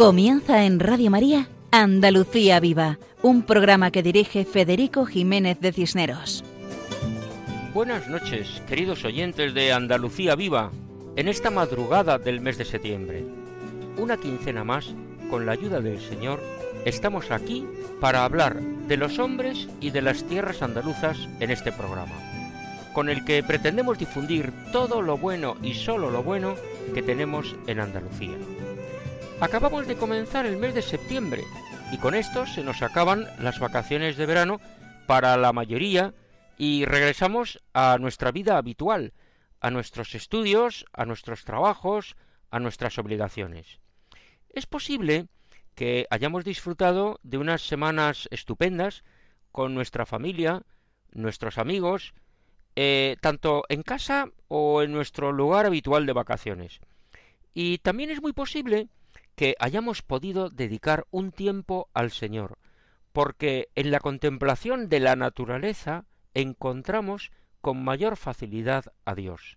Comienza en Radio María Andalucía Viva, un programa que dirige Federico Jiménez de Cisneros. Buenas noches, queridos oyentes de Andalucía Viva, en esta madrugada del mes de septiembre. Una quincena más, con la ayuda del Señor, estamos aquí para hablar de los hombres y de las tierras andaluzas en este programa, con el que pretendemos difundir todo lo bueno y solo lo bueno que tenemos en Andalucía. Acabamos de comenzar el mes de septiembre y con esto se nos acaban las vacaciones de verano para la mayoría y regresamos a nuestra vida habitual, a nuestros estudios, a nuestros trabajos, a nuestras obligaciones. Es posible que hayamos disfrutado de unas semanas estupendas con nuestra familia, nuestros amigos, eh, tanto en casa o en nuestro lugar habitual de vacaciones. Y también es muy posible que hayamos podido dedicar un tiempo al Señor, porque en la contemplación de la naturaleza encontramos con mayor facilidad a Dios.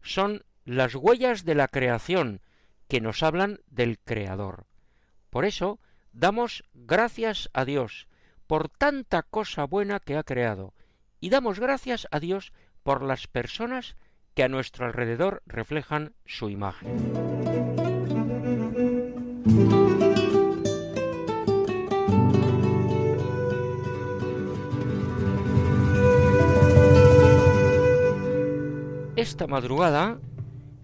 Son las huellas de la creación que nos hablan del Creador. Por eso damos gracias a Dios por tanta cosa buena que ha creado, y damos gracias a Dios por las personas que a nuestro alrededor reflejan su imagen. Esta madrugada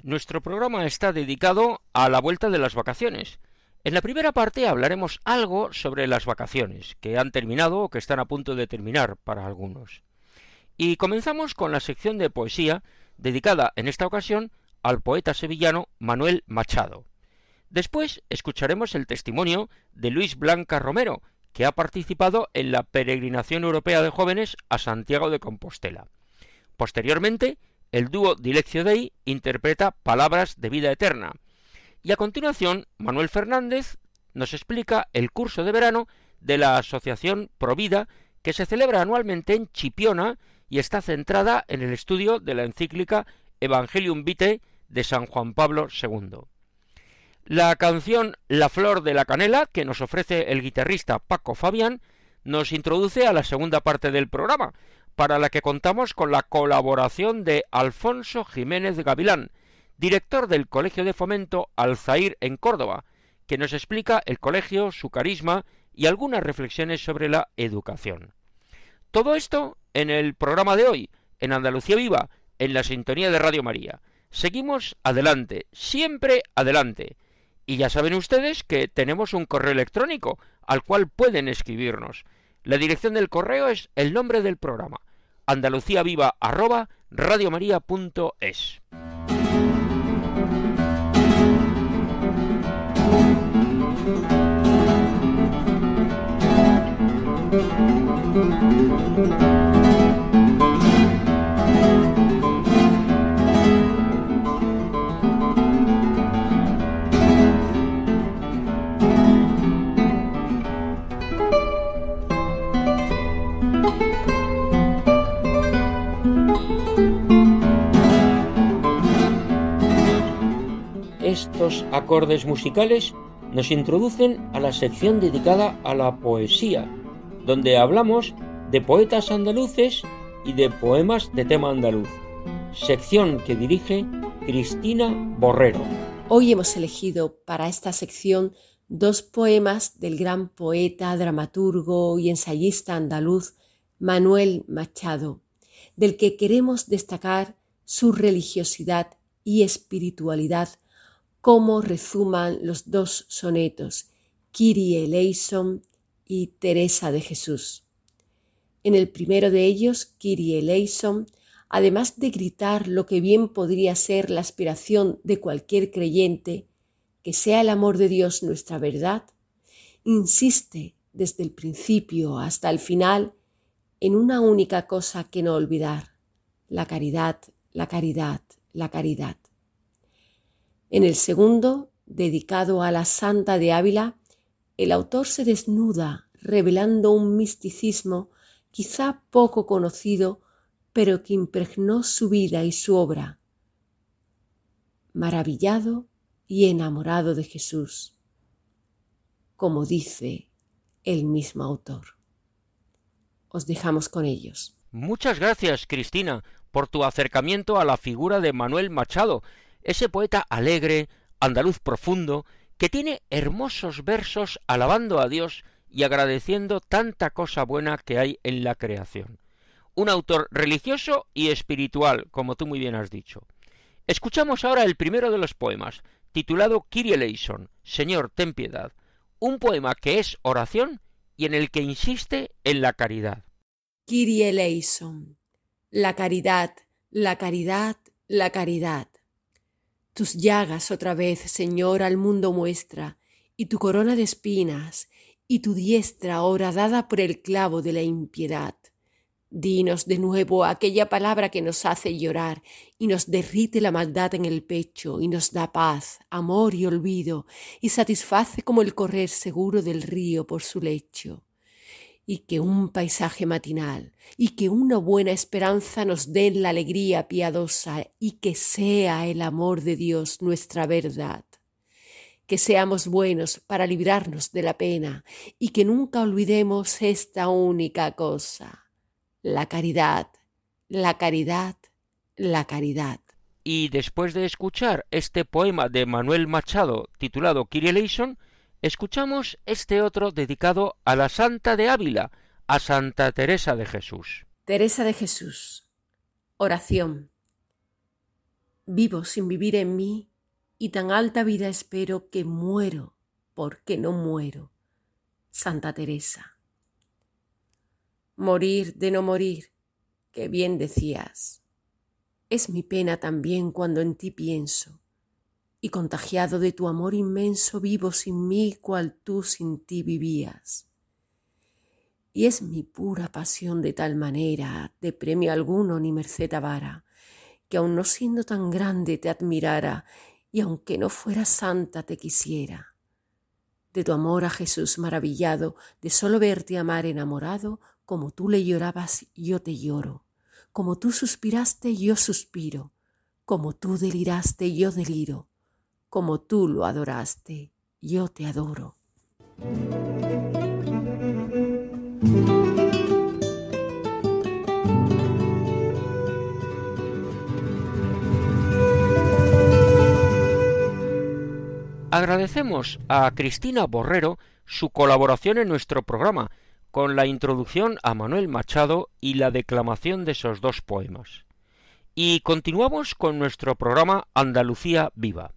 nuestro programa está dedicado a la vuelta de las vacaciones. En la primera parte hablaremos algo sobre las vacaciones, que han terminado o que están a punto de terminar para algunos. Y comenzamos con la sección de poesía dedicada en esta ocasión al poeta sevillano Manuel Machado. Después escucharemos el testimonio de Luis Blanca Romero, que ha participado en la peregrinación europea de jóvenes a Santiago de Compostela. Posteriormente, el dúo Dileccio Dei interpreta Palabras de vida eterna. Y a continuación, Manuel Fernández nos explica el curso de verano de la Asociación Provida que se celebra anualmente en Chipiona y está centrada en el estudio de la encíclica Evangelium Vitae de San Juan Pablo II. La canción La Flor de la Canela, que nos ofrece el guitarrista Paco Fabián, nos introduce a la segunda parte del programa, para la que contamos con la colaboración de Alfonso Jiménez Gavilán, director del Colegio de Fomento Alzair en Córdoba, que nos explica el colegio, su carisma y algunas reflexiones sobre la educación. Todo esto en el programa de hoy, en Andalucía Viva, en la sintonía de Radio María. Seguimos adelante, siempre adelante. Y ya saben ustedes que tenemos un correo electrónico al cual pueden escribirnos. La dirección del correo es el nombre del programa, andaluciaviva Estos acordes musicales nos introducen a la sección dedicada a la poesía, donde hablamos de poetas andaluces y de poemas de tema andaluz, sección que dirige Cristina Borrero. Hoy hemos elegido para esta sección dos poemas del gran poeta, dramaturgo y ensayista andaluz Manuel Machado, del que queremos destacar su religiosidad y espiritualidad como rezuman los dos sonetos, Kyrie eleison y Teresa de Jesús. En el primero de ellos, Kyrie eleison, además de gritar lo que bien podría ser la aspiración de cualquier creyente, que sea el amor de Dios nuestra verdad, insiste desde el principio hasta el final en una única cosa que no olvidar, la caridad, la caridad, la caridad. En el segundo, dedicado a la Santa de Ávila, el autor se desnuda revelando un misticismo quizá poco conocido, pero que impregnó su vida y su obra. Maravillado y enamorado de Jesús. como dice el mismo autor. Os dejamos con ellos. Muchas gracias, Cristina, por tu acercamiento a la figura de Manuel Machado, ese poeta alegre, andaluz profundo, que tiene hermosos versos alabando a Dios y agradeciendo tanta cosa buena que hay en la creación. Un autor religioso y espiritual, como tú muy bien has dicho. Escuchamos ahora el primero de los poemas, titulado Kyrie eleison, Señor, ten piedad, un poema que es oración y en el que insiste en la caridad. Kyrie eleison, la caridad, la caridad, la caridad. Tus llagas otra vez, Señor, al mundo muestra, y tu corona de espinas, y tu diestra horadada por el clavo de la impiedad. Dinos de nuevo aquella palabra que nos hace llorar y nos derrite la maldad en el pecho y nos da paz, amor y olvido y satisface como el correr seguro del río por su lecho. Y que un paisaje matinal y que una buena esperanza nos den la alegría piadosa y que sea el amor de Dios nuestra verdad que seamos buenos para librarnos de la pena y que nunca olvidemos esta única cosa, la caridad, la caridad, la caridad. Y después de escuchar este poema de Manuel Machado titulado Kyrie escuchamos este otro dedicado a la Santa de Ávila, a Santa Teresa de Jesús. Teresa de Jesús. Oración. Vivo sin vivir en mí y tan alta vida espero que muero porque no muero. Santa Teresa. Morir de no morir, que bien decías. Es mi pena también cuando en ti pienso, y contagiado de tu amor inmenso vivo sin mí cual tú sin ti vivías. Y es mi pura pasión de tal manera, de premio alguno ni merced avara, que aun no siendo tan grande te admirara y aunque no fuera santa te quisiera. De tu amor a Jesús maravillado, de solo verte amar enamorado, como tú le llorabas, yo te lloro, como tú suspiraste, yo suspiro, como tú deliraste, yo deliro, como tú lo adoraste, yo te adoro. Agradecemos a Cristina Borrero su colaboración en nuestro programa, con la introducción a Manuel Machado y la declamación de esos dos poemas. Y continuamos con nuestro programa Andalucía Viva.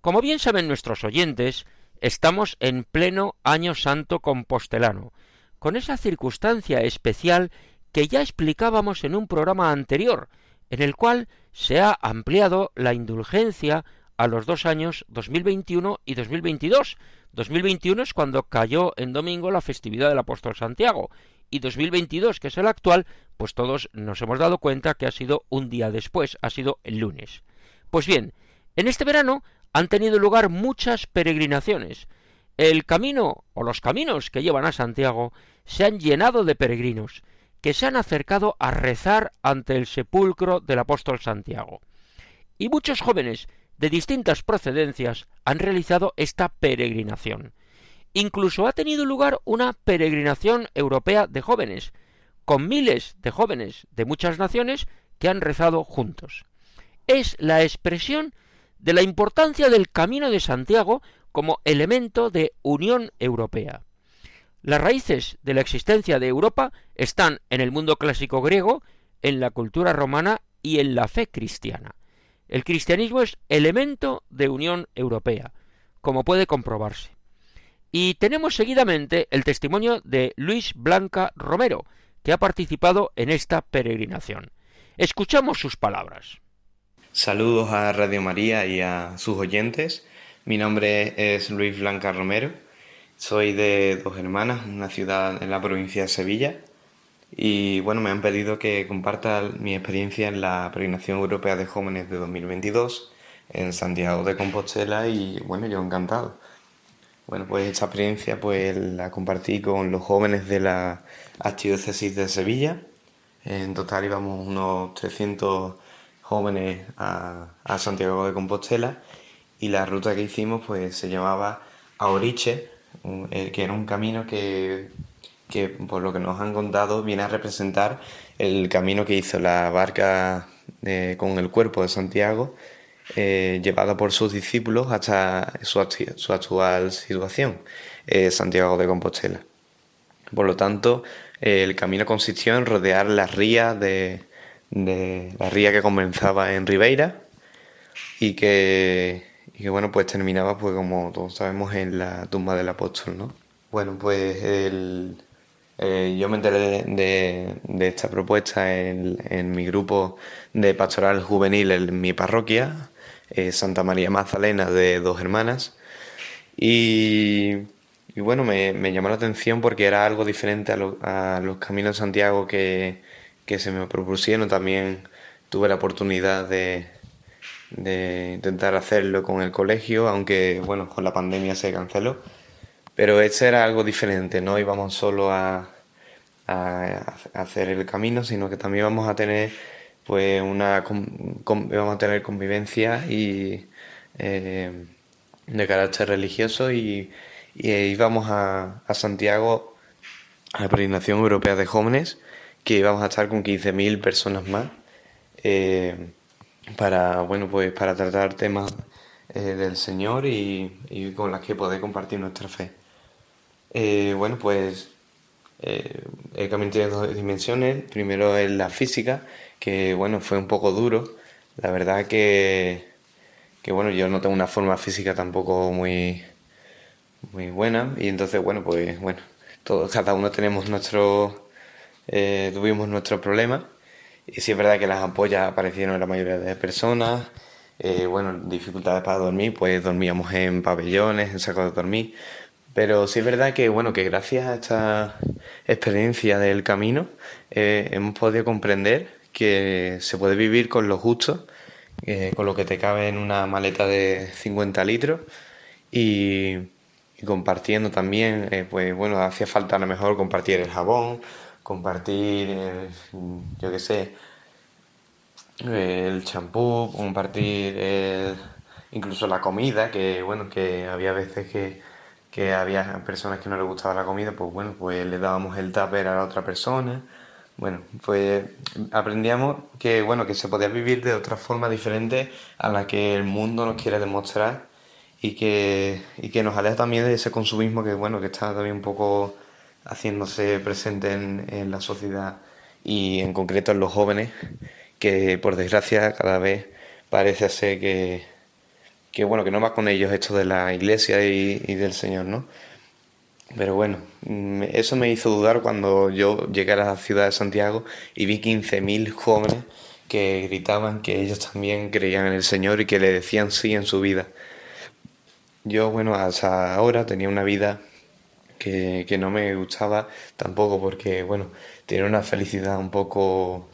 Como bien saben nuestros oyentes, estamos en pleno Año Santo Compostelano, con esa circunstancia especial que ya explicábamos en un programa anterior, en el cual se ha ampliado la indulgencia a los dos años 2021 y 2022. 2021 es cuando cayó en domingo la festividad del apóstol Santiago y 2022, que es el actual, pues todos nos hemos dado cuenta que ha sido un día después, ha sido el lunes. Pues bien, en este verano han tenido lugar muchas peregrinaciones. El camino o los caminos que llevan a Santiago se han llenado de peregrinos que se han acercado a rezar ante el sepulcro del apóstol Santiago. Y muchos jóvenes de distintas procedencias han realizado esta peregrinación. Incluso ha tenido lugar una peregrinación europea de jóvenes, con miles de jóvenes de muchas naciones que han rezado juntos. Es la expresión de la importancia del Camino de Santiago como elemento de Unión Europea. Las raíces de la existencia de Europa están en el mundo clásico griego, en la cultura romana y en la fe cristiana. El cristianismo es elemento de Unión Europea, como puede comprobarse. Y tenemos seguidamente el testimonio de Luis Blanca Romero, que ha participado en esta peregrinación. Escuchamos sus palabras. Saludos a Radio María y a sus oyentes. Mi nombre es Luis Blanca Romero. Soy de Dos Hermanas, una ciudad en la provincia de Sevilla. Y bueno, me han pedido que comparta mi experiencia en la peregrinación europea de jóvenes de 2022 en Santiago de Compostela y bueno, yo encantado. Bueno, pues esta experiencia pues la compartí con los jóvenes de la Archidiócesis de Sevilla. En total íbamos unos 300 jóvenes a, Santiago de Compostela y la ruta que hicimos pues se llamaba Aoriche, que era un camino que, que, por lo que nos han contado, viene a representar el camino que hizo la barca con el cuerpo de Santiago, eh, llevada por sus discípulos hasta su, actual situación, eh, Santiago de Compostela. Por lo tanto, el camino consistió en rodear la ría de, la ría que comenzaba en Ribeira y que, bueno pues terminaba pues como todos sabemos en la tumba del apóstol, ¿no? Bueno pues eh, yo me enteré de, esta propuesta en, mi grupo de pastoral juvenil en mi parroquia, eh, Santa María Magdalena de Dos Hermanas, y bueno, me, llamó la atención porque era algo diferente a, los caminos de Santiago que, se me propusieron. También tuve la oportunidad de, intentar hacerlo con el colegio, aunque bueno, con la pandemia se canceló. Pero este era algo diferente, no íbamos solo a, hacer el camino, sino que también vamos a tener pues una vamos a tener convivencia y eh, de carácter religioso y y íbamos a, a Santiago a la Peregrinación Europea de Jóvenes, que íbamos a estar con 15.000 personas más eh, para, bueno, pues para tratar temas eh, del Señor y, con las que poder compartir nuestra fe. Bueno, pues el camino tiene dos dimensiones. Primero es la física, que bueno, fue un poco duro. La verdad que, que bueno, yo no tengo una forma física tampoco muy, muy buena y entonces bueno pues bueno todos cada uno tenemos nuestro eh, tuvimos nuestros problemas y sí es verdad que las ampollas aparecieron en la mayoría de personas eh, bueno dificultades para dormir pues dormíamos en pabellones en sacos de dormir pero sí es verdad que bueno que gracias a esta experiencia del camino eh, hemos podido comprender que se puede vivir con lo justo con lo que te cabe en una maleta de 50 litros y compartiendo también, eh, pues bueno, hacía falta a lo mejor compartir el jabón, compartir, eh, yo qué sé, el champú, compartir incluso la comida, que bueno, que había veces que, que había personas que no les gustaba la comida, pues bueno, pues le dábamos el tupper a la otra persona. Bueno, pues aprendíamos que bueno, que se podía vivir de otra forma diferente a la que el mundo nos quiere demostrar y que, y que nos aleja también de ese consumismo que, bueno, que está también un poco haciéndose presente en, en la sociedad y en concreto en los jóvenes, que por desgracia cada vez parece ser que, que bueno, que no va con ellos esto de la iglesia y, del Señor, ¿no? Pero bueno, mm, eso me hizo dudar cuando yo llegué a la ciudad de Santiago y vi 15.000 jóvenes que gritaban que ellos también creían en el Señor y que le decían sí en su vida. Yo, bueno, hasta ahora tenía una vida que, no me gustaba tampoco porque, bueno, tenía una felicidad un poco,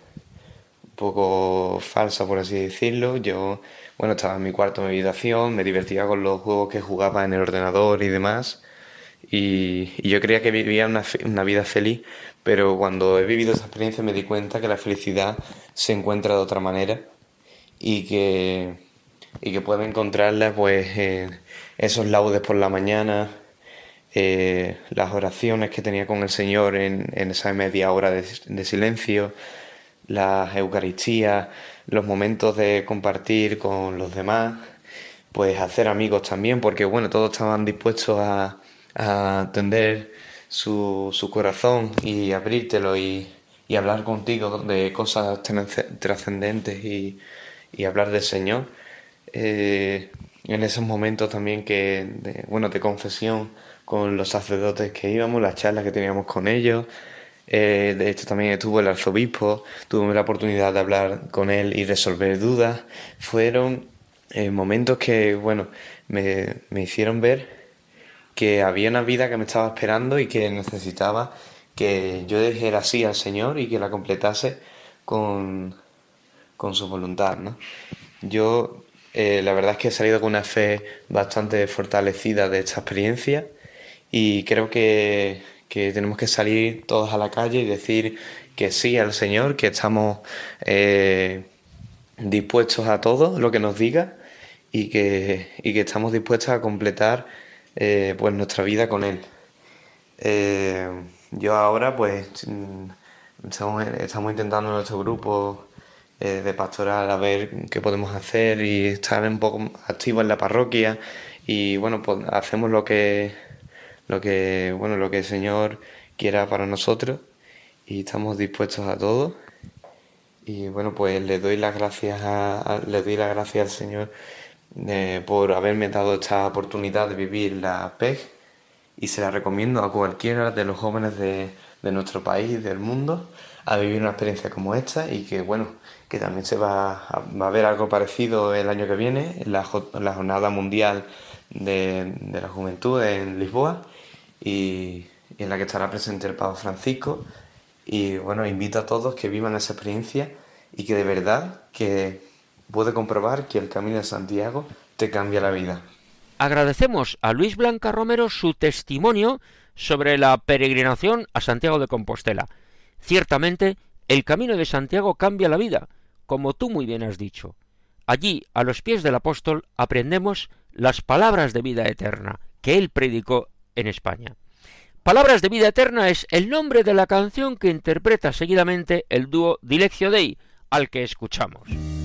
un poco falsa, por así decirlo. Yo, bueno, estaba en mi cuarto de habitación, me divertía con los juegos que jugaba en el ordenador y demás. Y, yo creía que vivía una, una, vida feliz, pero cuando he vivido esa experiencia me di cuenta que la felicidad se encuentra de otra manera y que, y que puedo encontrarla pues en esos laudes por la mañana, eh, las oraciones que tenía con el Señor en, esa media hora de, silencio, las Eucaristías, los momentos de compartir con los demás, pues hacer amigos también, porque bueno, todos estaban dispuestos a, atender su, su, corazón y abrírtelo y, y, hablar contigo de cosas trascendentes y, y hablar del Señor. Eh, en esos momentos también que, de, bueno, de confesión con los sacerdotes que íbamos, las charlas que teníamos con ellos. Eh, de hecho, también estuvo el arzobispo, tuve la oportunidad de hablar con él y resolver dudas. Fueron eh, momentos que, bueno, me, me hicieron ver que había una vida que me estaba esperando y que necesitaba que yo dijera sí al Señor y que la completase con, con su voluntad, ¿no? Yo eh, la verdad es que he salido con una fe bastante fortalecida de esta experiencia y creo que, tenemos que salir todos a la calle y decir que sí al Señor, que estamos eh, dispuestos a todo lo que nos diga y que, y que estamos dispuestos a completar eh, pues nuestra vida con Él. Eh, yo ahora pues mm, estamos, estamos intentando en nuestro grupo de pastoral a ver qué podemos hacer y estar un poco activos en la parroquia y bueno pues hacemos lo que lo que bueno lo que el Señor quiera para nosotros y estamos dispuestos a todo. Y bueno pues le doy las gracias le doy las gracias al Señor eh, por haberme dado esta oportunidad de vivir la PEG y se la recomiendo a cualquiera de los jóvenes de, de nuestro país del mundo a vivir una experiencia como esta y que bueno que también se va a, ver algo parecido el año que viene en la, la jornada mundial de, de, la juventud en Lisboa y, en la que estará presente el Papa Francisco y bueno invito a todos que vivan esa experiencia y que de verdad que puede comprobar que el camino de Santiago te cambia la vida. Agradecemos a Luis Blanca Romero su testimonio sobre la peregrinación a Santiago de Compostela. Ciertamente, el camino de Santiago cambia la vida, como tú muy bien has dicho. Allí, a los pies del apóstol, aprendemos las palabras de vida eterna que él predicó en España. Palabras de vida eterna es el nombre de la canción que interpreta seguidamente el dúo Dileccio Dei, al que escuchamos.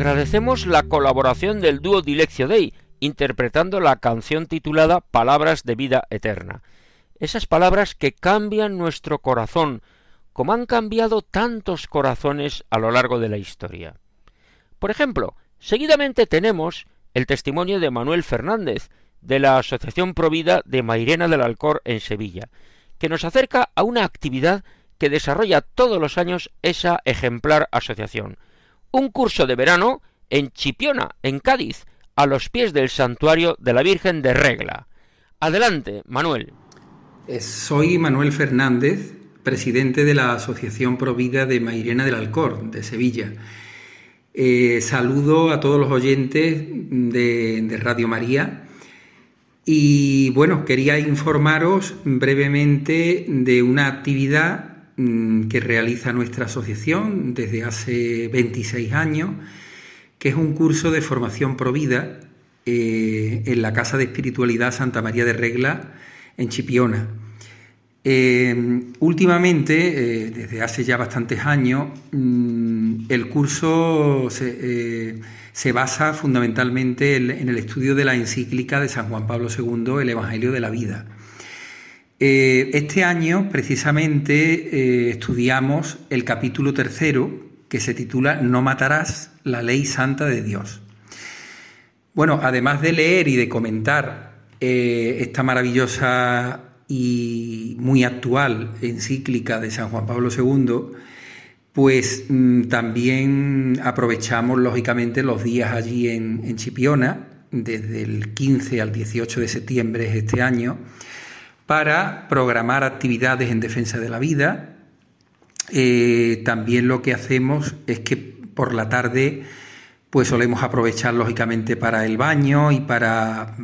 Agradecemos la colaboración del dúo Dileccio Dei, interpretando la canción titulada Palabras de vida eterna. Esas palabras que cambian nuestro corazón, como han cambiado tantos corazones a lo largo de la historia. Por ejemplo, seguidamente tenemos el testimonio de Manuel Fernández, de la Asociación Provida de Mairena del Alcor en Sevilla, que nos acerca a una actividad que desarrolla todos los años esa ejemplar asociación. Un curso de verano en Chipiona, en Cádiz, a los pies del santuario de la Virgen de Regla. Adelante, Manuel. Eh, soy Manuel Fernández, presidente de la Asociación Provida de Mairena del Alcor, de Sevilla. Eh, saludo a todos los oyentes de, Radio María y bueno, quería informaros brevemente de una actividad que realiza nuestra asociación desde hace 26 años, que es un curso de formación provida eh, en la Casa de Espiritualidad Santa María de Regla en Chipiona. Eh, últimamente, eh, desde hace ya bastantes años, mm, el curso se, basa fundamentalmente en, el estudio de la encíclica de San Juan Pablo II, el Evangelio de la Vida. Este año, precisamente, estudiamos el capítulo tercero, que se titula No matarás, la ley santa de Dios. Bueno, además de leer y de comentar eh, esta maravillosa y muy actual encíclica de San Juan Pablo II, pues mm, también aprovechamos lógicamente los días allí en, Chipiona, desde el 15 al 18 de septiembre de este año, para programar actividades en defensa de la vida. Eh, también lo que hacemos es que por la tarde pues solemos aprovechar lógicamente para el baño y para,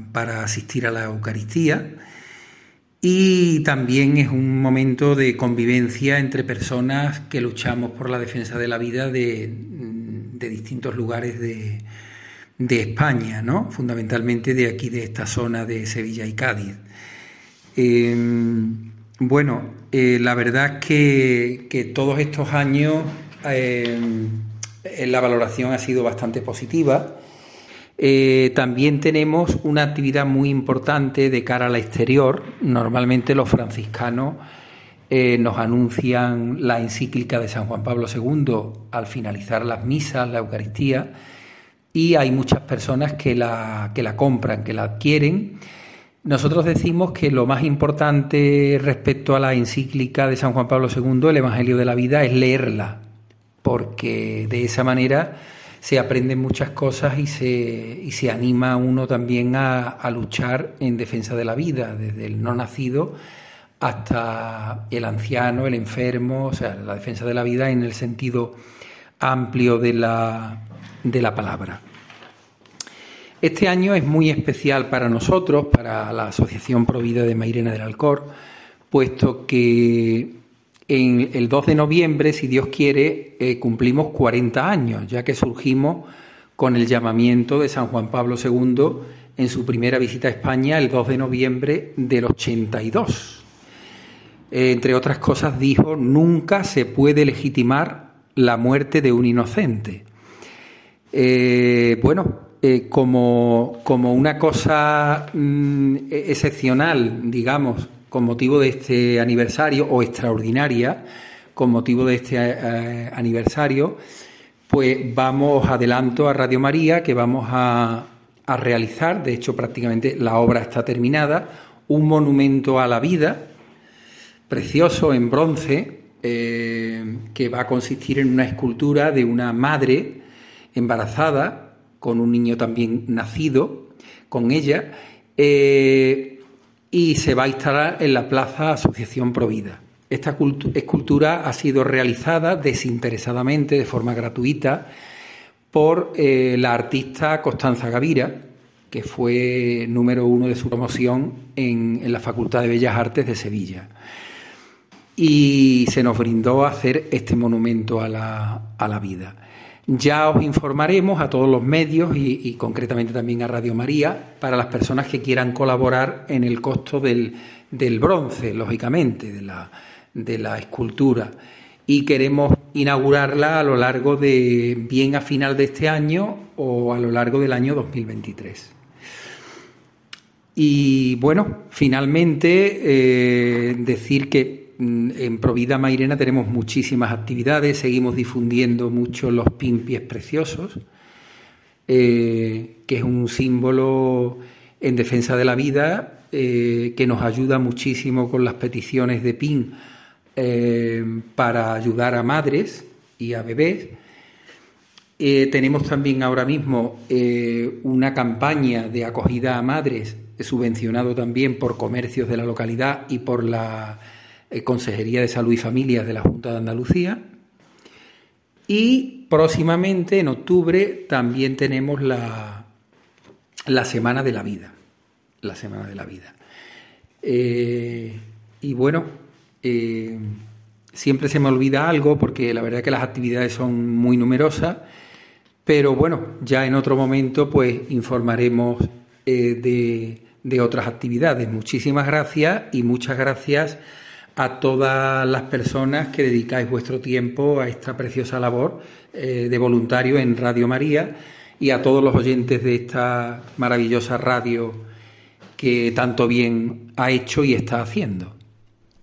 asistir a la Eucaristía. Y también es un momento de convivencia entre personas que luchamos por la defensa de la vida de, distintos lugares de, España, ¿no? fundamentalmente de aquí, de esta zona de Sevilla y Cádiz. Em, bueno, eh, la verdad es que, todos estos años em, eh, la valoración ha sido bastante positiva. Eh, también tenemos una actividad muy importante de cara al exterior. Normalmente los franciscanos nos anuncian la encíclica de San Juan Pablo II al finalizar las misas, la Eucaristía, y hay muchas personas que la, que la compran, que la adquieren. Nosotros decimos que lo más importante respecto a la encíclica de San Juan Pablo II, el Evangelio de la Vida, es leerla, porque de esa manera se aprenden muchas cosas y se, y se anima uno también a, luchar en defensa de la vida, desde el no nacido hasta el anciano, el enfermo, o sea, la defensa de la vida en el sentido amplio de la, de la palabra. Este año es muy especial para nosotros, para la Asociación Provida de Mairena del Alcor, puesto que el 2 de noviembre, si Dios quiere, eh, cumplimos 40 años, ya que surgimos con el llamamiento de San Juan Pablo II en su primera visita a España el 2 de noviembre del 82. Eh, entre otras cosas dijo, nunca se puede legitimar la muerte de un inocente. Eh, bueno, como, como, una cosa mm, excepcional, digamos, con motivo de este aniversario o extraordinaria con motivo de este eh, aniversario, pues vamos adelanto a Radio María que vamos a, realizar, de hecho prácticamente la obra está terminada, un monumento a la vida precioso en bronce eh, que va a consistir en una escultura de una madre embarazada con un niño también nacido con ella. Eh, y se va a instalar en la Plaza Asociación Provida. Esta escultura ha sido realizada desinteresadamente, de forma gratuita, por eh, la artista Constanza Gavira, que fue número uno de su promoción en, la Facultad de Bellas Artes de Sevilla. Y se nos brindó hacer este monumento a la vida. Ya os informaremos a todos los medios y, concretamente también a Radio María para las personas que quieran colaborar en el costo del, bronce, lógicamente, de la, de la escultura. Y queremos inaugurarla a lo largo de, bien a final de este año o a lo largo del año 2023. Y bueno, finalmente eh, decir que en Provida Mairena tenemos muchísimas actividades, seguimos difundiendo mucho los pimpies preciosos, eh, que es un símbolo en defensa de la vida, eh, que nos ayuda muchísimo con las peticiones de PIN eh, para ayudar a madres y a bebés. Tenemos también ahora mismo una campaña de acogida a madres, subvencionado también por comercios de la localidad y por la Consejería de Salud y Familias de la Junta de Andalucía. Y próximamente, en octubre, también tenemos la, la Semana de la Vida. La Semana de la Vida. Eh, y bueno, eh, siempre se me olvida algo porque la verdad es que las actividades son muy numerosas, pero bueno, ya en otro momento pues informaremos eh, de, de otras actividades. Muchísimas gracias y muchas gracias a todas las personas que dedicáis vuestro tiempo a esta preciosa labor eh, de voluntario en Radio María y a todos los oyentes de esta maravillosa radio que tanto bien ha hecho y está haciendo.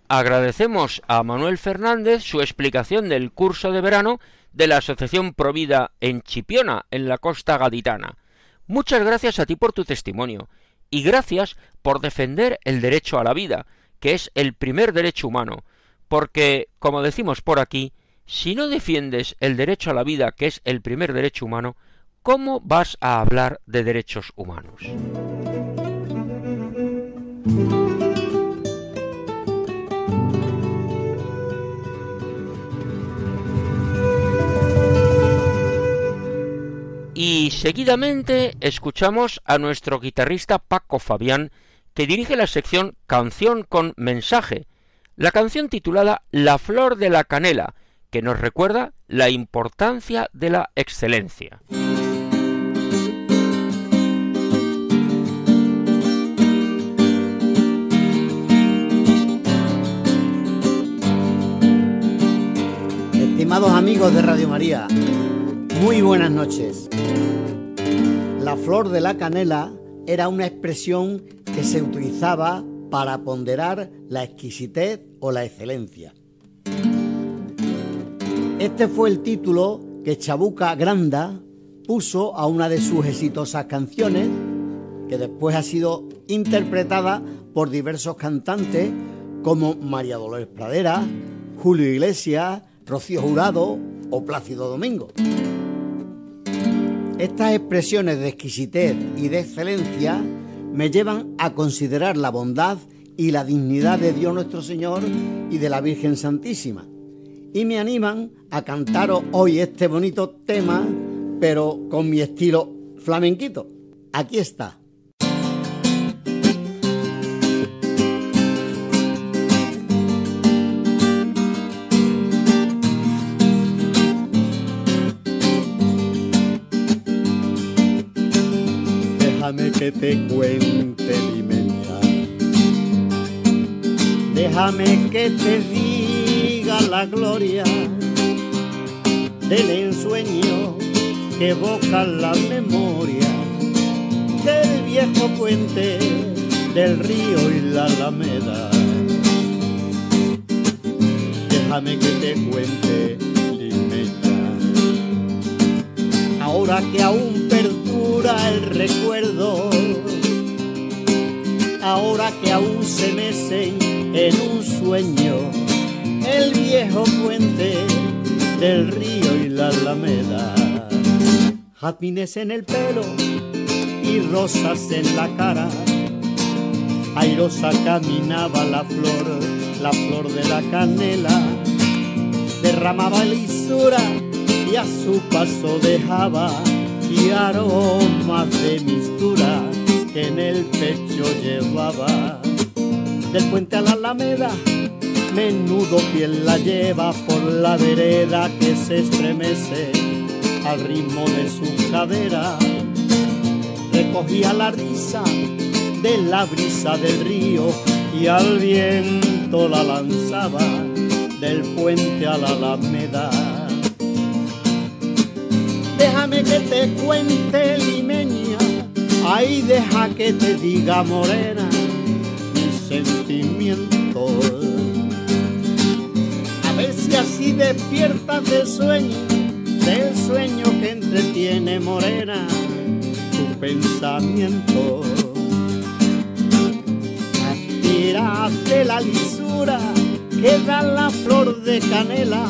Agradecemos a Manuel Fernández su explicación del curso de verano de la Asociación Provida en Chipiona, en la costa gaditana. Muchas gracias a ti por tu testimonio y gracias por defender el derecho a la vida, que es el primer derecho humano, porque, como decimos por aquí, si no defiendes el derecho a la vida, que es el primer derecho humano, ¿cómo vas a hablar de derechos humanos? Y seguidamente escuchamos a nuestro guitarrista Paco Fabián que dirige la sección Canción con mensaje, la canción titulada La flor de la canela, que nos recuerda la importancia de la excelencia. Estimados amigos de Radio María, muy buenas noches. La flor de la canela era una expresión que se utilizaba para ponderar la exquisitez o la excelencia. Este fue el título que Chabuca Granda puso a una de sus exitosas canciones, que después ha sido interpretada por diversos cantantes como María Dolores Pradera, Julio Iglesias, Rocío Jurado o Plácido Domingo. Estas expresiones de exquisitez y de excelencia me llevan a considerar la bondad y la dignidad de Dios nuestro Señor y de la Virgen Santísima. Y me animan a cantaros hoy este bonito tema, pero con mi estilo flamenquito. Aquí está. Que te cuente, Limeña. Déjame que te diga la gloria del ensueño que evoca la memoria del viejo puente del río y la alameda. Déjame que te cuente, Limeña. Ahora que aún el recuerdo, ahora que aún se mecen en un sueño el viejo puente del río y la alameda. Jazmines en el pelo y rosas en la cara, airosa caminaba la flor, la flor de la canela, derramaba lisura y a su paso dejaba y aromas de mistura que en el pecho llevaba. Del puente a la alameda, menudo piel la lleva por la vereda que se estremece al ritmo de su cadera. Recogía la risa de la brisa del río y al viento la lanzaba del puente a la alameda déjame que te cuente limeña, ahí deja que te diga morena mis sentimientos. A ver si así despiertas del sueño, del sueño que entretiene morena tu pensamiento. Aspira de la lisura queda la flor de canela,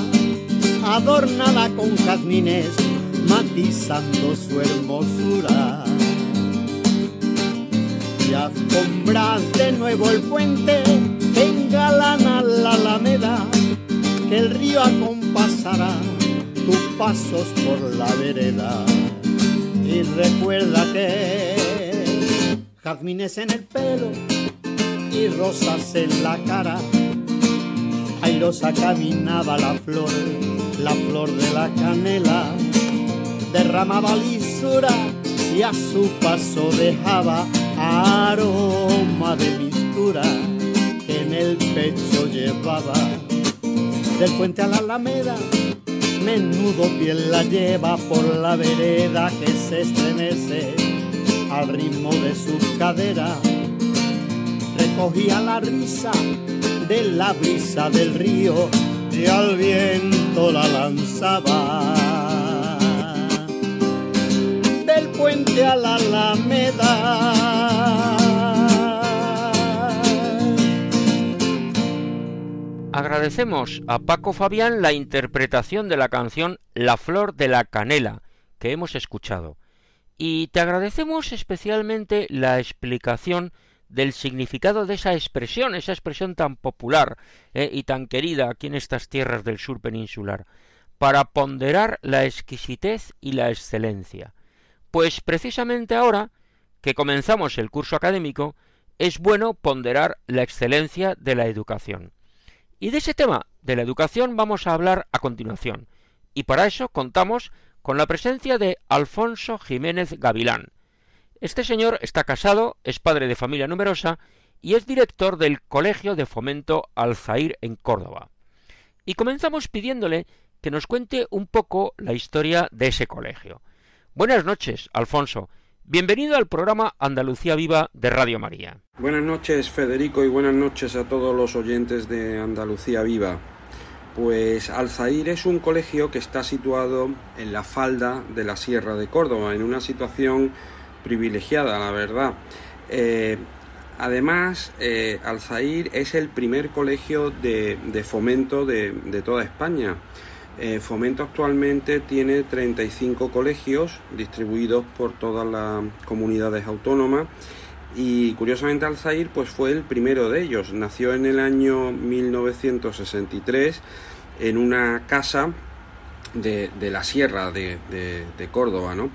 adornada con jazmines, matizando su hermosura. Y alfombra de nuevo el puente, engalana la alameda, que el río acompasará tus pasos por la vereda. Y recuerda que jazmines en el pelo y rosas en la cara. Airosa caminaba la flor, la flor de la canela, derramaba lisura y a su paso dejaba aroma de mistura que en el pecho llevaba. Del puente a la alameda, menudo piel la lleva por la vereda que se estremece al ritmo de su cadera recogía la risa de la brisa del río y al viento la lanzaba. Puente a la alameda. Agradecemos a Paco Fabián la interpretación de la canción La Flor de la Canela que hemos escuchado. Y te agradecemos especialmente la explicación del significado de esa expresión, esa expresión tan popular eh, y tan querida aquí en estas tierras del sur peninsular, para ponderar la exquisitez y la excelencia. Pues precisamente ahora que comenzamos el curso académico, es bueno ponderar la excelencia de la educación. Y de ese tema de la educación vamos a hablar a continuación. Y para eso contamos con la presencia de Alfonso Jiménez Gavilán, este señor está casado, es padre de familia numerosa y es director del Colegio de Fomento Alzair en Córdoba. Y comenzamos pidiéndole que nos cuente un poco la historia de ese colegio. Buenas noches, Alfonso. Bienvenido al programa Andalucía Viva de Radio María. Buenas noches, Federico, y buenas noches a todos los oyentes de Andalucía Viva. Pues Alzair es un colegio que está situado en la falda de la Sierra de Córdoba, en una situación privilegiada, la verdad. Eh, además, eh, Alzair es el primer colegio de, fomento de, toda España. Eh, fomento actualmente tiene 35 colegios distribuidos por todas las comunidades autónomas y curiosamente Alzair pues fue el primero de ellos. Nació en el año 1963 en una casa de, la sierra de, de Córdoba, ¿no?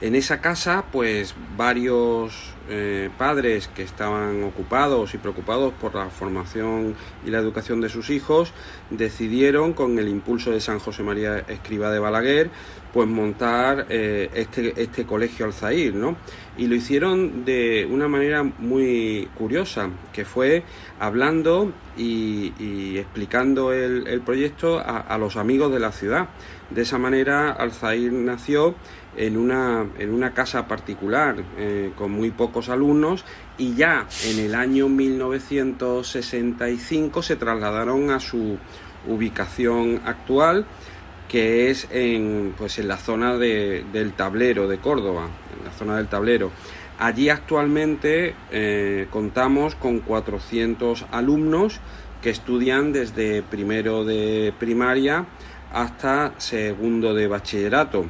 En esa casa, pues varios eh, padres que estaban ocupados y preocupados por la formación y la educación de sus hijos decidieron, con el impulso de San José María Escriba de Balaguer, pues montar eh, este, este colegio Alzair, ¿no? Y lo hicieron de una manera muy curiosa, que fue hablando y, explicando el, proyecto a, los amigos de la ciudad. De esa manera, Alzair nació en una, en una casa particular eh, con muy pocos alumnos y ya en el año 1965 se trasladaron a su ubicación actual que es en, pues en la zona de, del tablero de Córdoba, en la zona del tablero. Allí actualmente eh, contamos con 400 alumnos que estudian desde primero de primaria hasta segundo de bachillerato.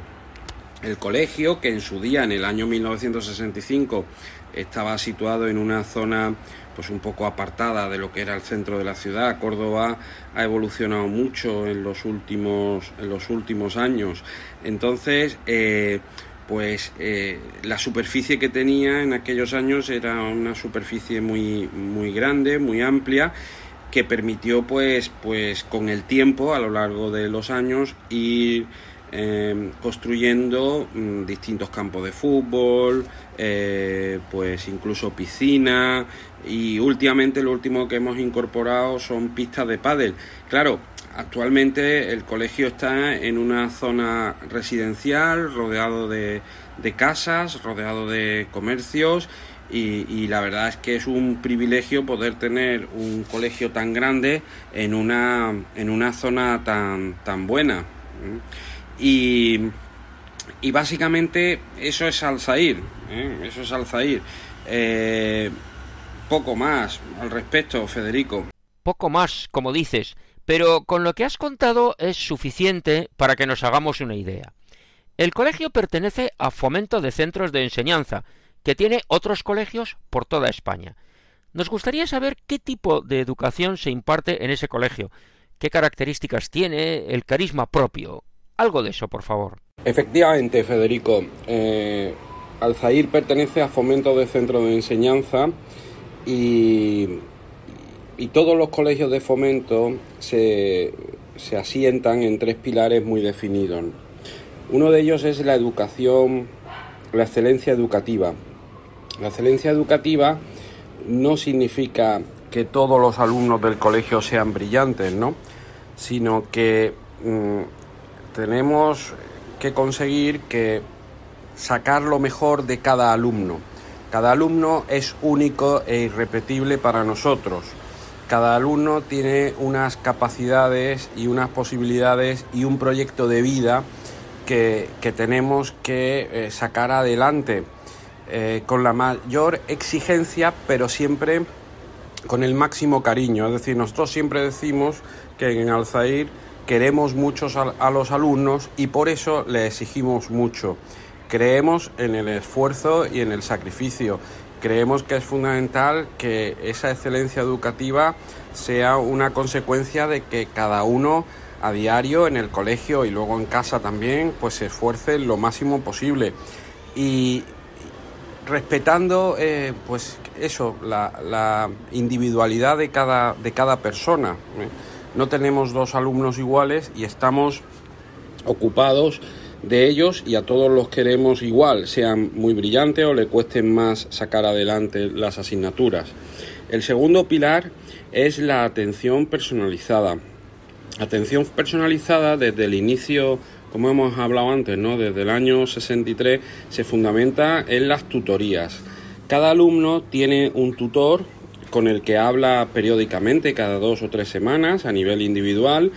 El colegio, que en su día, en el año 1965, estaba situado en una zona pues un poco apartada de lo que era el centro de la ciudad. Córdoba ha evolucionado mucho en los últimos, en los últimos años. Entonces, eh, pues eh, la superficie que tenía en aquellos años era una superficie muy, muy grande, muy amplia que permitió pues pues con el tiempo a lo largo de los años ir Em, construyendo mm, distintos campos de fútbol, eh, pues incluso piscina y últimamente lo último que hemos incorporado son pistas de pádel. Claro, actualmente el colegio está en una zona residencial, rodeado de, casas, rodeado de comercios y, la verdad es que es un privilegio poder tener un colegio tan grande en una, en una zona tan, tan buena. Y, básicamente eso es Alzair, ¿eh? eso es Alzair. Eh, poco más al respecto, Federico. poco más, como dices, pero con lo que has contado es suficiente para que nos hagamos una idea. El colegio pertenece a Fomento de Centros de Enseñanza, que tiene otros colegios por toda España. Nos gustaría saber qué tipo de educación se imparte en ese colegio, qué características tiene, el carisma propio. Algo de eso, por favor. Efectivamente, Federico. Eh, Alzair pertenece a Fomento de Centro de Enseñanza y, y todos los colegios de fomento se, se asientan en tres pilares muy definidos. Uno de ellos es la educación, la excelencia educativa. La excelencia educativa no significa que todos los alumnos del colegio sean brillantes, ¿no? Sino que mm, tenemos que conseguir que sacar lo mejor de cada alumno. Cada alumno es único e irrepetible para nosotros. Cada alumno tiene unas capacidades y unas posibilidades y un proyecto de vida que, tenemos que eh, sacar adelante eh, con la mayor exigencia, pero siempre con el máximo cariño. Es decir, nosotros siempre decimos que en Alzair queremos mucho a, los alumnos y por eso le exigimos mucho. Creemos en el esfuerzo y en el sacrificio. Creemos que es fundamental que esa excelencia educativa sea una consecuencia de que cada uno a diario en el colegio y luego en casa también pues se esfuerce lo máximo posible. Y, respetando eh, pues eso, la, individualidad de cada, de cada persona. ¿eh? No tenemos dos alumnos iguales y estamos ocupados de ellos y a todos los queremos igual, sean muy brillantes o le cuesten más sacar adelante las asignaturas. El segundo pilar es la atención personalizada. Atención personalizada desde el inicio como hemos hablado antes, ¿no? desde el año 63 se fundamenta en las tutorías. Cada alumno tiene un tutor con el que habla periódicamente, cada dos o tres semanas, a nivel individual,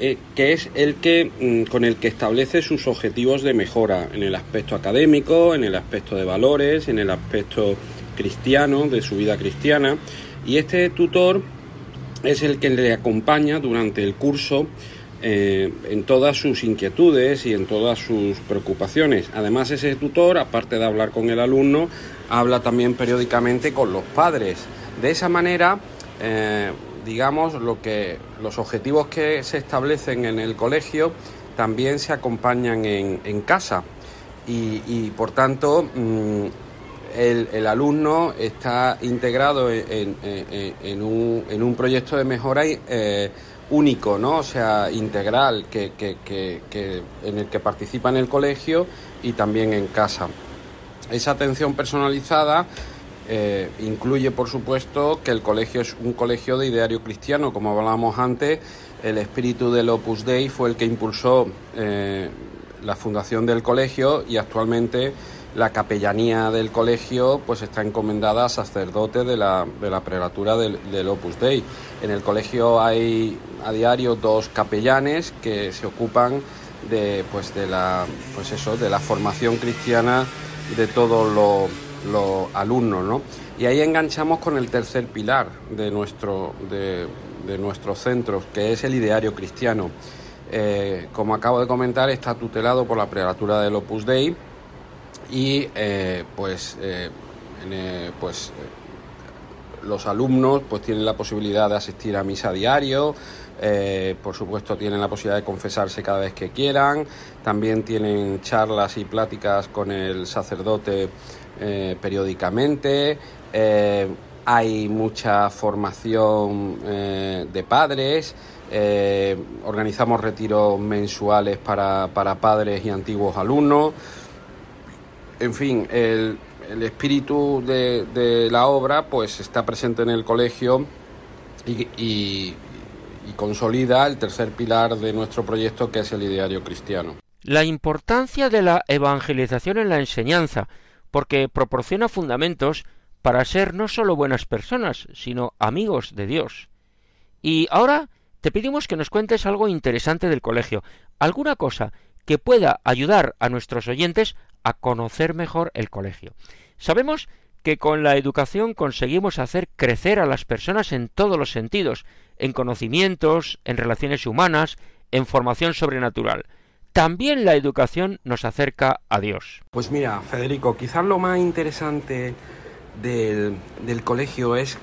eh, que es el que mm, con el que establece sus objetivos de mejora en el aspecto académico, en el aspecto de valores, en el aspecto cristiano, de su vida cristiana. Y este tutor es el que le acompaña durante el curso eh, en todas sus inquietudes y en todas sus preocupaciones. Además, ese tutor, aparte de hablar con el alumno, habla también periódicamente con los padres. De esa manera, eh, digamos, lo que, los objetivos que se establecen en el colegio también se acompañan en, casa y, por tanto mm, el, alumno está integrado en, un, proyecto de mejora eh, único, ¿no? O sea, integral, que, en el que participa en el colegio y también en casa. Esa atención personalizada eh, incluye, por supuesto, que el colegio es un colegio de ideario cristiano, como hablábamos antes, el espíritu del Opus Dei fue el que impulsó eh, la fundación del colegio y actualmente la capellanía del colegio pues está encomendada a sacerdotes de la, de la prelatura del, del, Opus Dei. En el colegio hay a diario dos capellanes que se ocupan de pues de la pues eso de la formación cristiana de todos los, alumnos ¿no? y ahí enganchamos con el tercer pilar de nuestro de, de nuestros centros que es el ideario cristiano eh, como acabo de comentar está tutelado por la prelatura del Opus Dei y eh, pues, eh, pues los alumnos pues tienen la posibilidad de asistir a misa diario, por supuesto tienen la posibilidad de confesarse cada vez que quieran, también tienen charlas y pláticas con el sacerdote periódicamente, hay mucha formación de padres, organizamos retiros mensuales para, para padres y antiguos alumnos, en fin, el, espíritu de, la obra pues está presente en el colegio y, consolida el tercer pilar de nuestro proyecto que es el ideario cristiano. La importancia de la evangelización en la enseñanza, porque proporciona fundamentos para ser no solo buenas personas, sino amigos de Dios. Y ahora te pedimos que nos cuentes algo interesante del colegio, alguna cosa que pueda ayudar a nuestros oyentes a conocer mejor el colegio. Sabemos que con la educación conseguimos hacer crecer a las personas en todos los sentidos, en conocimientos, en relaciones humanas, en formación sobrenatural. También la educación nos acerca a Dios. Pues mira, Federico, quizás lo más interesante del, colegio es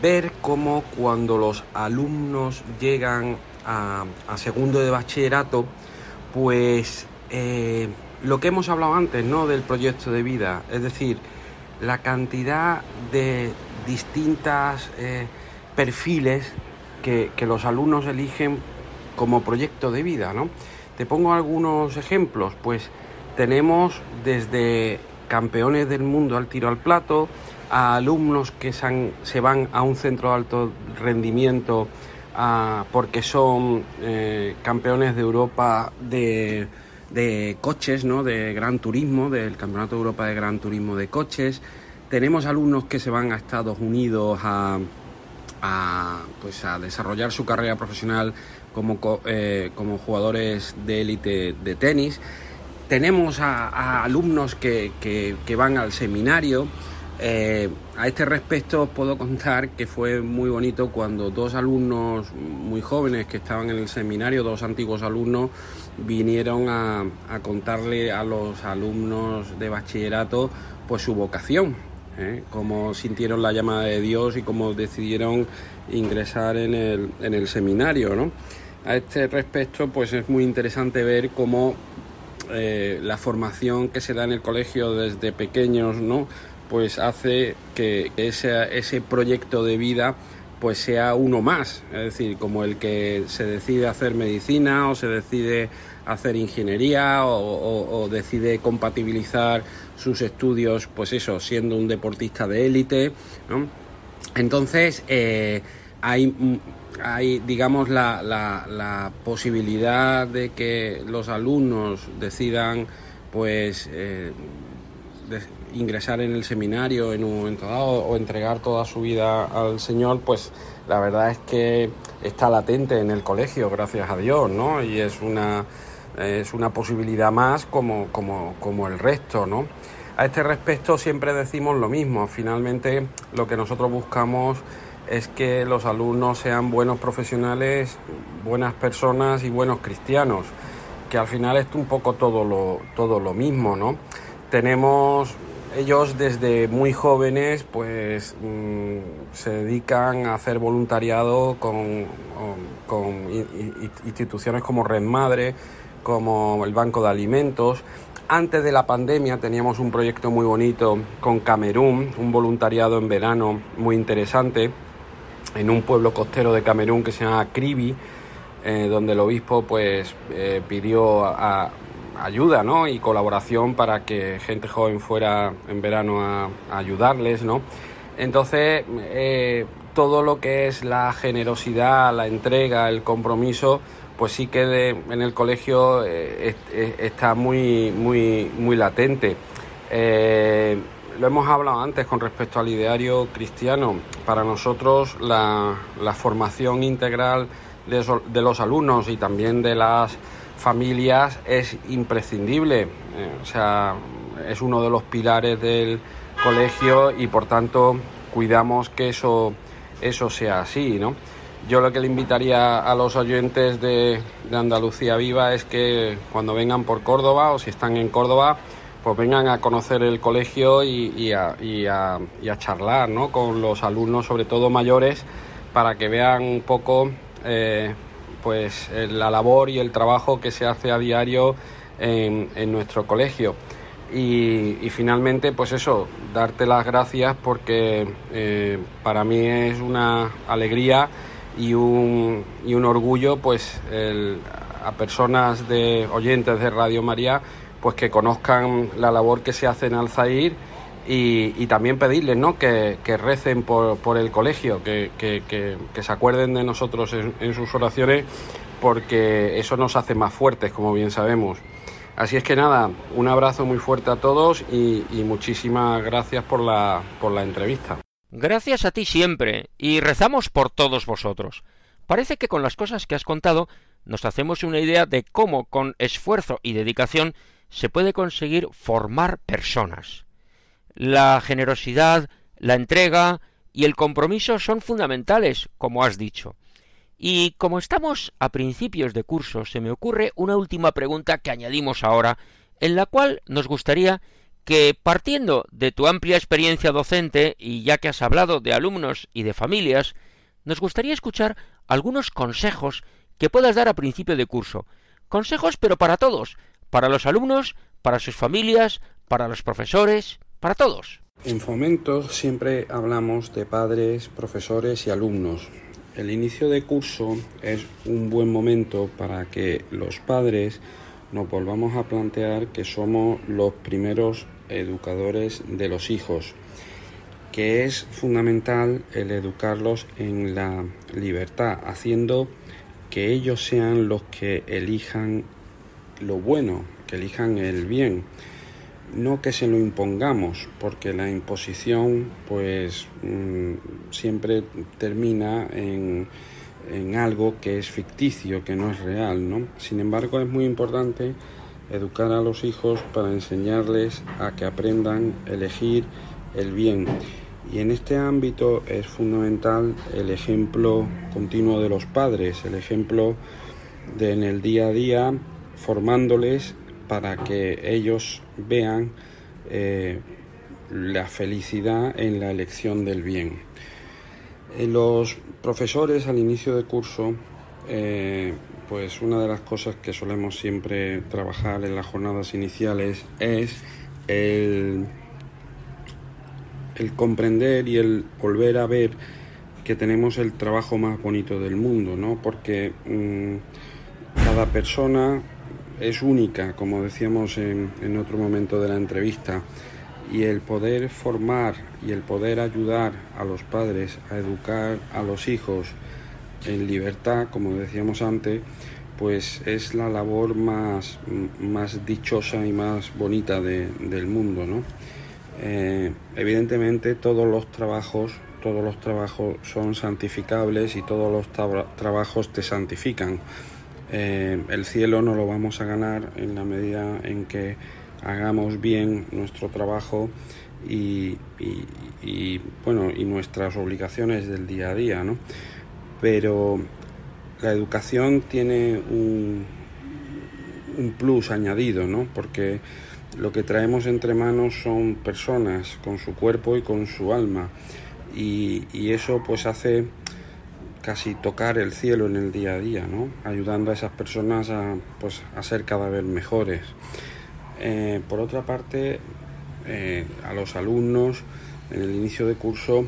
ver cómo cuando los alumnos llegan a, segundo de bachillerato, pues eh, lo que hemos hablado antes, ¿no? Del proyecto de vida, es decir, la cantidad de distintas eh, perfiles que, los alumnos eligen como proyecto de vida, ¿no? Te pongo algunos ejemplos, pues tenemos desde campeones del mundo al tiro al plato, a alumnos que se, van a un centro de alto rendimiento porque son eh, campeones de Europa de, de coches, ¿no? de gran turismo, del Campeonato de Europa de Gran Turismo de Coches. Tenemos alumnos que se van a Estados Unidos a, pues a desarrollar su carrera profesional como, eh, como jugadores de élite de tenis. Tenemos a, alumnos que, que, van al seminario. Eh, a este respecto puedo contar que fue muy bonito cuando dos alumnos muy jóvenes que estaban en el seminario, dos antiguos alumnos, vinieron a, contarle a los alumnos de bachillerato pues su vocación, ¿eh? cómo sintieron la llamada de Dios y cómo decidieron ingresar en el, en el seminario. ¿no? A este respecto pues es muy interesante ver cómo eh, la formación que se da en el colegio desde pequeños ¿no? pues hace que ese, ese proyecto de vida pues sea uno más, es decir, como el que se decide hacer medicina o se decide hacer ingeniería o, decide compatibilizar sus estudios, pues eso, siendo un deportista de élite. Entonces, eh, hay, hay, digamos, la, la, posibilidad de que los alumnos decidan, pues, eh, ingresar en el seminario en un momento dado o entregar toda su vida al Señor, pues la verdad es que está latente en el colegio, gracias a Dios, ¿no? Y es una, es una posibilidad más como, como, como el resto, ¿no? A este respecto siempre decimos lo mismo, finalmente lo que nosotros buscamos es que los alumnos sean buenos profesionales, buenas personas y buenos cristianos, que al final es un poco todo lo, todo lo mismo, ¿no? Tenemos ellos desde muy jóvenes pues mm, se dedican a hacer voluntariado con, instituciones como Red Madre, como el Banco de Alimentos. Antes de la pandemia teníamos un proyecto muy bonito con Camerún, un voluntariado en verano muy interesante en un pueblo costero de Camerún que se llama Kribi, eh, donde el obispo pues eh, pidió ayuda ¿no? y colaboración para que gente joven fuera en verano a, ayudarles. ¿no? Entonces, eh, todo lo que es la generosidad, la entrega, el compromiso, pues sí que en el colegio está muy, muy, muy latente. Lo hemos hablado antes con respecto al ideario cristiano. Para nosotros la, formación integral de los alumnos y también de las familias es imprescindible, eh, o sea, es uno de los pilares del colegio y por tanto cuidamos que eso, eso sea así, ¿no? Yo lo que le invitaría a los oyentes de, Andalucía Viva es que cuando vengan por Córdoba o si están en Córdoba, pues vengan a conocer el colegio y, a, charlar ¿no? con los alumnos, sobre todo mayores, para que vean un poco eh, pues eh, la labor y el trabajo que se hace a diario en, nuestro colegio. Y, finalmente, pues eso, darte las gracias porque eh, para mí es una alegría y un orgullo, pues a personas de oyentes de Radio María, pues que conozcan la labor que se hace en Alzair y, también pedirles ¿no? que, recen por, el colegio, que, se acuerden de nosotros en, sus oraciones, porque eso nos hace más fuertes, como bien sabemos. Así es que nada, un abrazo muy fuerte a todos y, muchísimas gracias por la, por la entrevista. Gracias a ti siempre y rezamos por todos vosotros. Parece que con las cosas que has contado nos hacemos una idea de cómo con esfuerzo y dedicación se puede conseguir formar personas la generosidad, la entrega y el compromiso son fundamentales, como has dicho. Y como estamos a principios de curso, se me ocurre una última pregunta que añadimos ahora, en la cual nos gustaría que, partiendo de tu amplia experiencia docente, y ya que has hablado de alumnos y de familias, nos gustaría escuchar algunos consejos que puedas dar a principio de curso. Consejos pero para todos, para los alumnos, para sus familias, para los profesores, para todos. En Fomento siempre hablamos de padres, profesores y alumnos. El inicio de curso es un buen momento para que los padres nos volvamos a plantear que somos los primeros educadores de los hijos, que es fundamental el educarlos en la libertad, haciendo que ellos sean los que elijan lo bueno, que elijan el bien no que se lo impongamos, porque la imposición pues mm, siempre termina en, en, algo que es ficticio, que no es real, ¿no? Sin embargo, es muy importante educar a los hijos para enseñarles a que aprendan a elegir el bien. Y en este ámbito es fundamental el ejemplo continuo de los padres, el ejemplo de en el día a día formándoles para que ellos vean eh, la felicidad en la elección del bien. Eh, los profesores al inicio de curso, eh, pues una de las cosas que solemos siempre trabajar en las jornadas iniciales es el, comprender y el volver a ver que tenemos el trabajo más bonito del mundo, ¿no? Porque mm, cada persona es única, como decíamos en, otro momento de la entrevista, y el poder formar y el poder ayudar a los padres a educar a los hijos en libertad, como decíamos antes, pues es la labor más, más dichosa y más bonita del mundo, ¿no? Eh, evidentemente todos los trabajos todos los trabajos son santificables y todos los trabajos te santifican eh, el cielo no lo vamos a ganar en la medida en que hagamos bien nuestro trabajo y, bueno y nuestras obligaciones del día a día ¿no? pero la educación tiene un, plus añadido ¿no? porque lo que traemos entre manos son personas con su cuerpo y con su alma y, y eso pues hace casi tocar el cielo en el día a día, ¿no? ayudando a esas personas a, pues, a ser cada vez mejores. Eh, por otra parte, eh, a los alumnos en el inicio de curso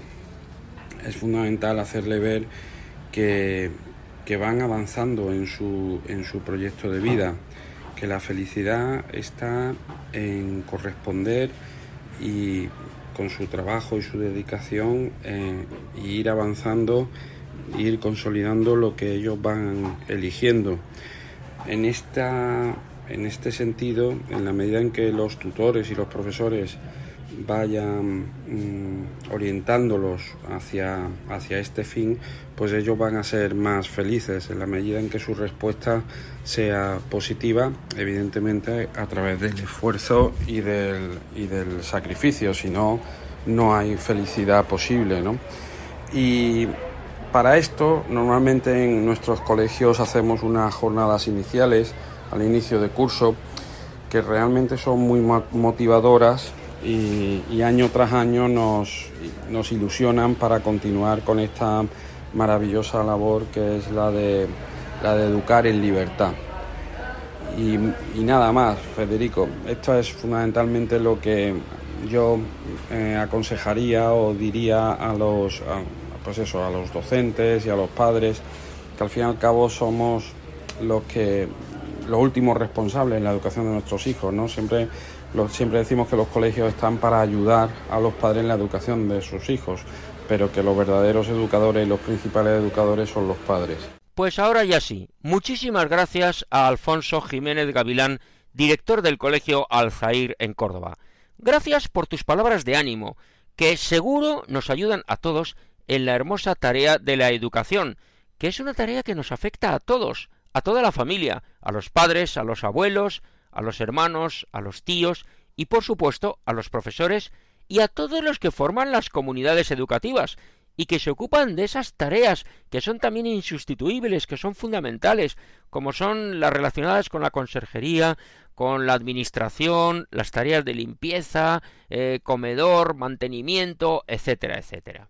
es fundamental hacerle ver que, van avanzando en su, proyecto de vida, que la felicidad está en corresponder y con su trabajo y su dedicación eh, ir avanzando ir consolidando lo que ellos van eligiendo. En, esta, en este sentido, en la medida en que los tutores y los profesores vayan mm, orientándolos hacia, hacia este fin, pues ellos van a ser más felices en la medida en que su respuesta sea positiva, evidentemente a través del esfuerzo y del, y del sacrificio, si no, no hay felicidad posible. ¿no? Y para esto, normalmente en nuestros colegios hacemos unas jornadas iniciales al inicio de curso que realmente son muy motivadoras y, año tras año nos, ilusionan para continuar con esta maravillosa labor que es la de, la de educar en libertad. Y, nada más, Federico, esto es fundamentalmente lo que yo eh, aconsejaría o diría a los, pues eso, a los docentes y a los padres, que al fin y al cabo somos los que los últimos responsables en la educación de nuestros hijos, ¿no? Siempre siempre decimos que los colegios están para ayudar a los padres en la educación de sus hijos, pero que los verdaderos educadores y los principales educadores son los padres. Pues ahora ya sí. Muchísimas gracias a Alfonso Jiménez Gavilán, director del Colegio Alzair en Córdoba. Gracias por tus palabras de ánimo, que seguro nos ayudan a todos en la hermosa tarea de la educación, que es una tarea que nos afecta a todos, a toda la familia, a los padres, a los abuelos, a los hermanos, a los tíos y por supuesto a los profesores y a todos los que forman las comunidades educativas y que se ocupan de esas tareas que son también insustituibles, que son fundamentales, como son las relacionadas con la conserjería, con la administración, las tareas de limpieza, eh, comedor, mantenimiento, etcétera, etcétera.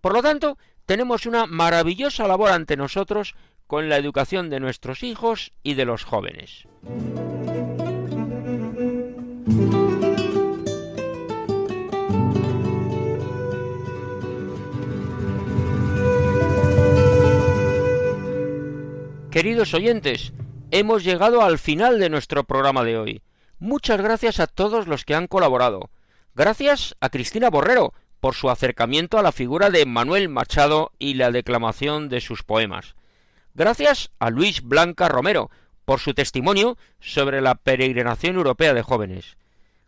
Por lo tanto, tenemos una maravillosa labor ante nosotros con la educación de nuestros hijos y de los jóvenes. Queridos oyentes, hemos llegado al final de nuestro programa de hoy. Muchas gracias a todos los que han colaborado. Gracias a Cristina Borrero por su acercamiento a la figura de Manuel Machado y la declamación de sus poemas. Gracias a Luis Blanca Romero por su testimonio sobre la peregrinación europea de jóvenes.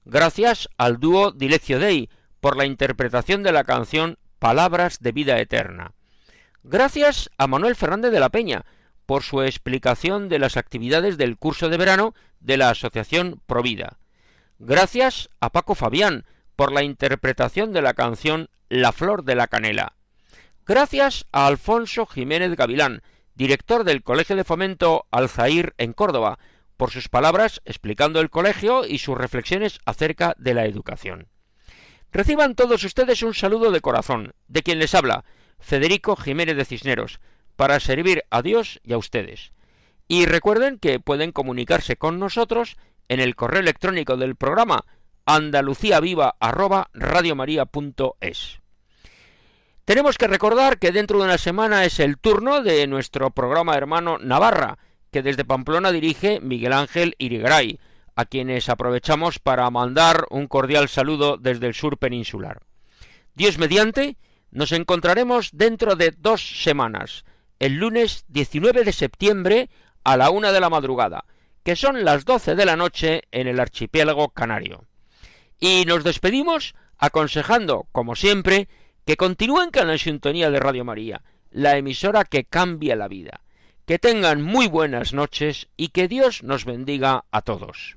Gracias al dúo Dileccio Dei por la interpretación de la canción Palabras de Vida Eterna. Gracias a Manuel Fernández de la Peña por su explicación de las actividades del curso de verano de la Asociación Provida. Gracias a Paco Fabián por la interpretación de la canción La Flor de la Canela. Gracias a Alfonso Jiménez Gavilán, director del Colegio de Fomento Alzair en Córdoba, por sus palabras explicando el colegio y sus reflexiones acerca de la educación. Reciban todos ustedes un saludo de corazón, de quien les habla, Federico Jiménez de Cisneros, para servir a Dios y a ustedes. Y recuerden que pueden comunicarse con nosotros en el correo electrónico del programa andaluciaviva@radiomaria.es. Tenemos que recordar que dentro de una semana es el turno de nuestro programa hermano Navarra, que desde Pamplona dirige Miguel Ángel Irigaray, a quienes aprovechamos para mandar un cordial saludo desde el sur peninsular. Dios mediante, nos encontraremos dentro de dos semanas, el lunes 19 de septiembre a la una de la madrugada, que son las doce de la noche en el archipiélago canario. Y nos despedimos aconsejando, como siempre, que continúen con la sintonía de Radio María, la emisora que cambia la vida. Que tengan muy buenas noches y que Dios nos bendiga a todos.